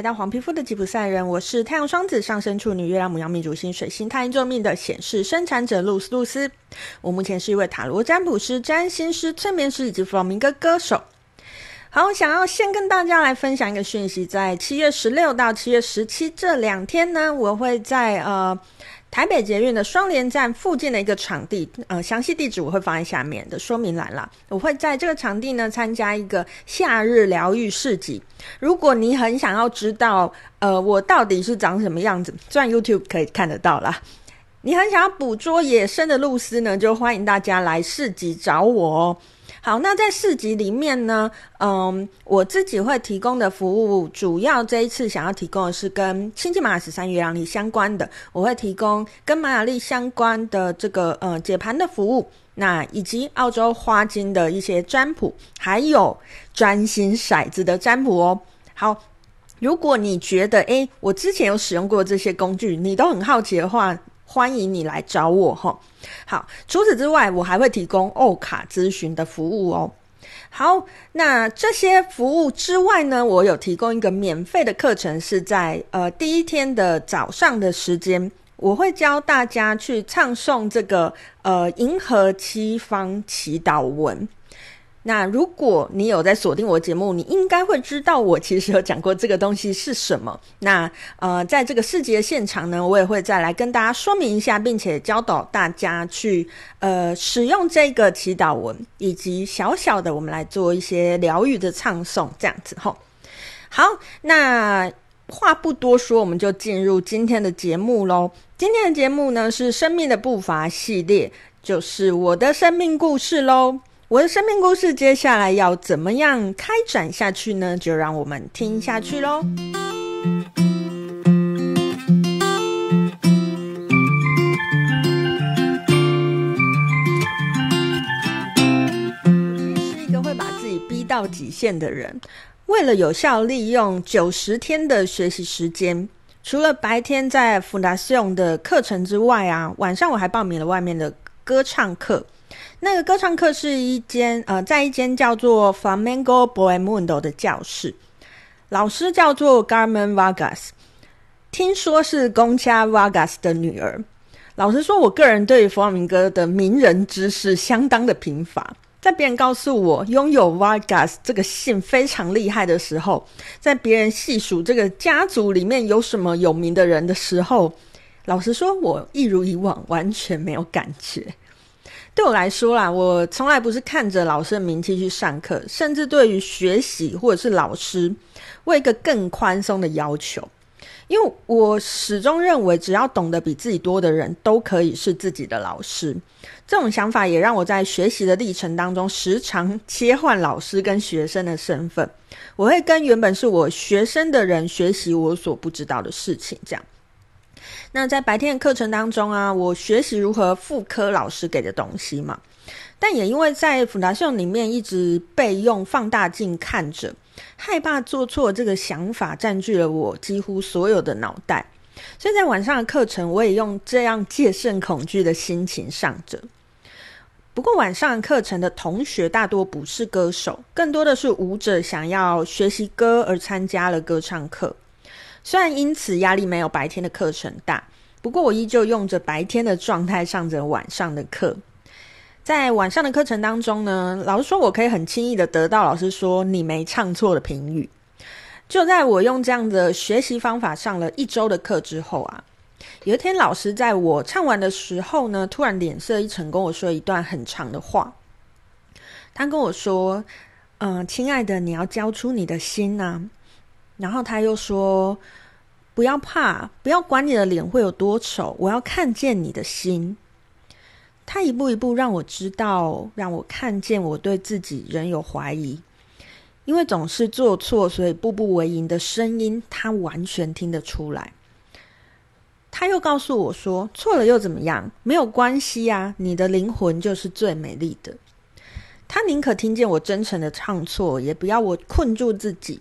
来到黄皮肤的吉普赛人，我是太阳双子上升处女月亮母羊命主星水星太阳坐命的显示生产者露丝露丝。我目前是一位塔罗占卜师、占星师、催眠师以及弗洛明哥歌手。好，我想要先跟大家来分享一个讯息，在七月十六到七月十七这两天呢，我会在呃。台北捷运的双连站附近的一个场地，呃，详细地址我会放在下面的说明栏啦。我会在这个场地呢参加一个夏日疗愈市集。如果你很想要知道，呃，我到底是长什么样子，虽然 YouTube 可以看得到啦。你很想要捕捉野生的露丝呢，就欢迎大家来市集找我哦。好，那在市集里面呢，嗯，我自己会提供的服务，主要这一次想要提供的是跟星际玛雅十三月亮历相关的，我会提供跟玛雅历相关的这个呃解盘的服务，那以及澳洲花精的一些占卜，还有专心骰子的占卜哦。好，如果你觉得诶，我之前有使用过这些工具，你都很好奇的话。欢迎你来找我哈。好，除此之外，我还会提供欧卡咨询的服务哦。好，那这些服务之外呢，我有提供一个免费的课程，是在呃第一天的早上的时间，我会教大家去唱诵这个呃银河七方祈祷文。那如果你有在锁定我节目，你应该会知道我其实有讲过这个东西是什么。那呃，在这个世界现场呢，我也会再来跟大家说明一下，并且教导大家去呃使用这个祈祷文，以及小小的我们来做一些疗愈的唱诵，这样子吼。好，那话不多说，我们就进入今天的节目喽。今天的节目呢是生命的步伐系列，就是我的生命故事喽。我的生命故事接下来要怎么样开展下去呢？就让我们听下去喽。是一个会把自己逼到极限的人。为了有效利用九十天的学习时间，除了白天在 Fundación 的课程之外啊，晚上我还报名了外面的歌唱课。那个歌唱课是一间呃，在一间叫做 Flamenco Boemundo 的教室，老师叫做 Carmen Vargas，听说是 Concha Vargas 的女儿。老实说，我个人对弗朗明哥的名人知识相当的贫乏。在别人告诉我拥有 Vargas 这个姓非常厉害的时候，在别人细数这个家族里面有什么有名的人的时候，老实说，我一如以往完全没有感觉。对我来说啦，我从来不是看着老师的名气去上课，甚至对于学习或者是老师，为一个更宽松的要求，因为我始终认为，只要懂得比自己多的人都可以是自己的老师。这种想法也让我在学习的历程当中，时常切换老师跟学生的身份。我会跟原本是我学生的人学习我所不知道的事情，这样。那在白天的课程当中啊，我学习如何复刻老师给的东西嘛。但也因为在辅导秀里面一直被用放大镜看着，害怕做错这个想法占据了我几乎所有的脑袋。所以在晚上的课程，我也用这样戒慎恐惧的心情上着。不过晚上课程的同学大多不是歌手，更多的是舞者，想要学习歌而参加了歌唱课。虽然因此压力没有白天的课程大，不过我依旧用着白天的状态上着晚上的课。在晚上的课程当中呢，老师说我可以很轻易的得到老师说你没唱错的评语。就在我用这样的学习方法上了一周的课之后啊，有一天老师在我唱完的时候呢，突然脸色一沉，跟我说一段很长的话。他跟我说：“嗯、呃，亲爱的，你要交出你的心呐、啊。”然后他又说：“不要怕，不要管你的脸会有多丑，我要看见你的心。”他一步一步让我知道，让我看见我对自己仍有怀疑，因为总是做错，所以步步为营的声音，他完全听得出来。他又告诉我说：“错了又怎么样？没有关系啊，你的灵魂就是最美丽的。”他宁可听见我真诚的唱错，也不要我困住自己。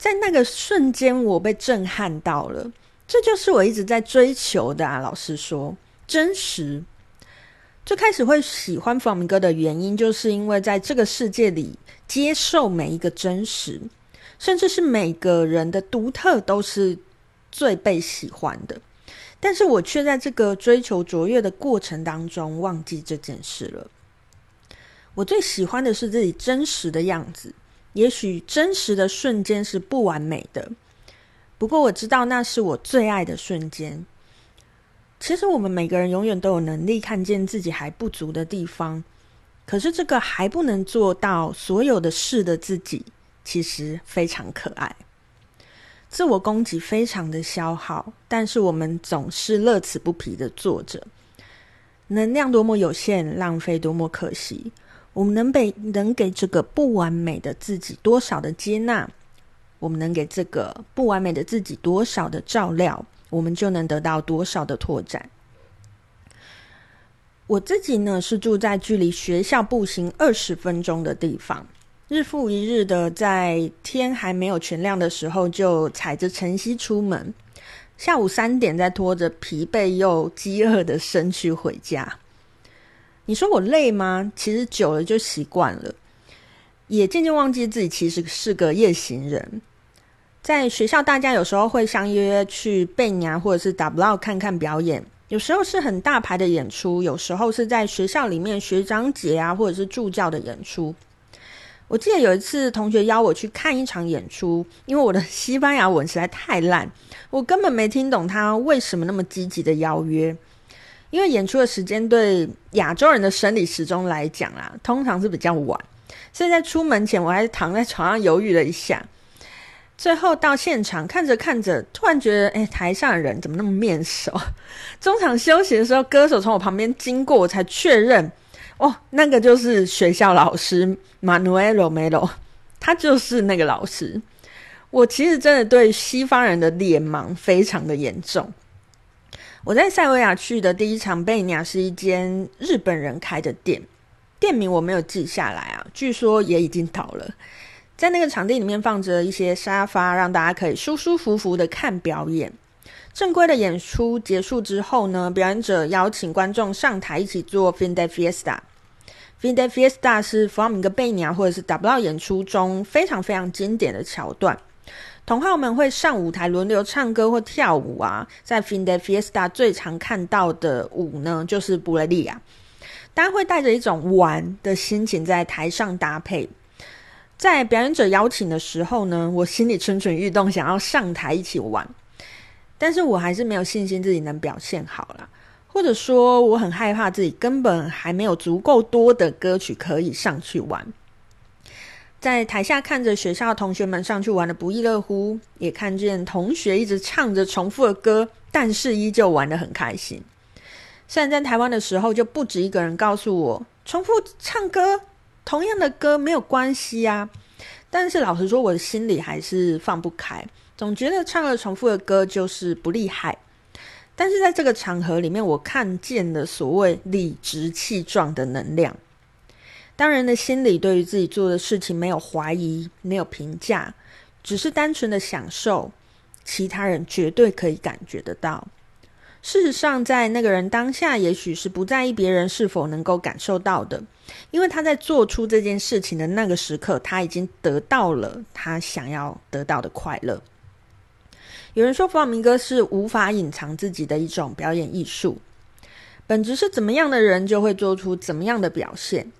在那个瞬间，我被震撼到了。这就是我一直在追求的啊！老实说，真实。最开始会喜欢弗朗明哥的原因，就是因为在这个世界里接受每一个真实。甚至是每个人的独特都是最被喜欢的。但是我却在这个追求卓越的过程当中忘记这件事了。我最喜欢的是自己真实的样子，也许真实的瞬间是不完美的，不过我知道那是我最爱的瞬间。其实我们每个人永远都有能力看见自己还不足的地方，可是这个还不能做到所有的事的自己，其实非常可爱。自我攻击非常的消耗，但是我们总是乐此不疲的做着。能量多么有限，浪费多么可惜。我们能被能给这个不完美的自己多少的接纳？我们能给这个不完美的自己多少的照料？我们就能得到多少的拓展？我自己呢，是住在距离学校步行二十分钟的地方，日复一日的在天还没有全亮的时候就踩着晨曦出门，下午三点再拖着疲惫又饥饿的身躯回家。你说我累吗？其实久了就习惯了，也渐渐忘记自己其实是个夜行人。在学校，大家有时候会相约去贝娘或者是打不 w 看看表演。有时候是很大牌的演出，有时候是在学校里面学长姐啊，或者是助教的演出。我记得有一次同学邀我去看一场演出，因为我的 西班牙文实在太烂，我根本没听懂他为什么那么积极的邀约。因为演出的时间对亚洲人的生理时钟来讲啊，通常是比较晚，所以在出门前我还躺在床上犹豫了一下。最后到现场看着看着，突然觉得，哎，台上的人怎么那么面熟？中场休息的时候，歌手从我旁边经过，我才确认，哦，那个就是学校老师 Manuel Romero，他就是那个老师。我其实真的对西方人的脸盲非常的严重。我在塞维亚去的第一场贝尼亚是一间日本人开的店，店名我没有记下来啊，据说也已经倒了。在那个场地里面放着一些沙发，让大家可以舒舒服服的看表演。正规的演出结束之后呢，表演者邀请观众上台一起做 Fin de Fiesta。Fin de Fiesta 是弗朗明哥贝尼亚或者是 Tablao 演出中非常非常经典的桥段。同好们会上舞台轮流唱歌或跳舞啊。在 Fin de Fiesta 最常看到的舞呢，就是布雷利亚。大家会带着一种玩的心情在台上搭配。在表演者邀请的时候呢，我心里蠢蠢欲动，想要上台一起玩，但是我还是没有信心自己能表现好啦，或者说我很害怕自己根本还没有足够多的歌曲可以上去玩。在台下看着学校同学们上去玩的不亦乐乎，也看见同学一直唱着重复的歌，但是依旧玩得很开心。虽然在台湾的时候就不止一个人告诉我，重复唱歌。同样的歌没有关系啊，但是老实说，我的心里还是放不开，总觉得唱了重复的歌就是不厉害。但是在这个场合里面，我看见了所谓理直气壮的能量。当人的心里对于自己做的事情没有怀疑、没有评价，只是单纯的享受，其他人绝对可以感觉得到。事实上，在那个人当下，也许是不在意别人是否能够感受到的，因为他在做出这件事情的那个时刻，他已经得到了他想要得到的快乐。有人说，弗朗明哥是无法隐藏自己的一种表演艺术，本质是怎么样的人，就会做出怎么样的表现。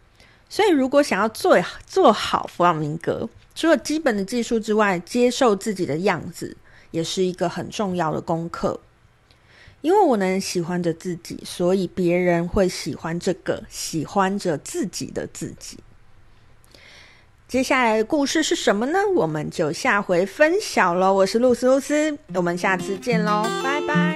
所以，如果想要做做好弗朗明哥，除了基本的技术之外，接受自己的样子，也是一个很重要的功课。因为我能喜欢着自己，所以别人会喜欢这个喜欢着自己的自己。接下来的故事是什么呢？我们就下回分享喽。我是露丝露丝，我们下次见喽，拜拜。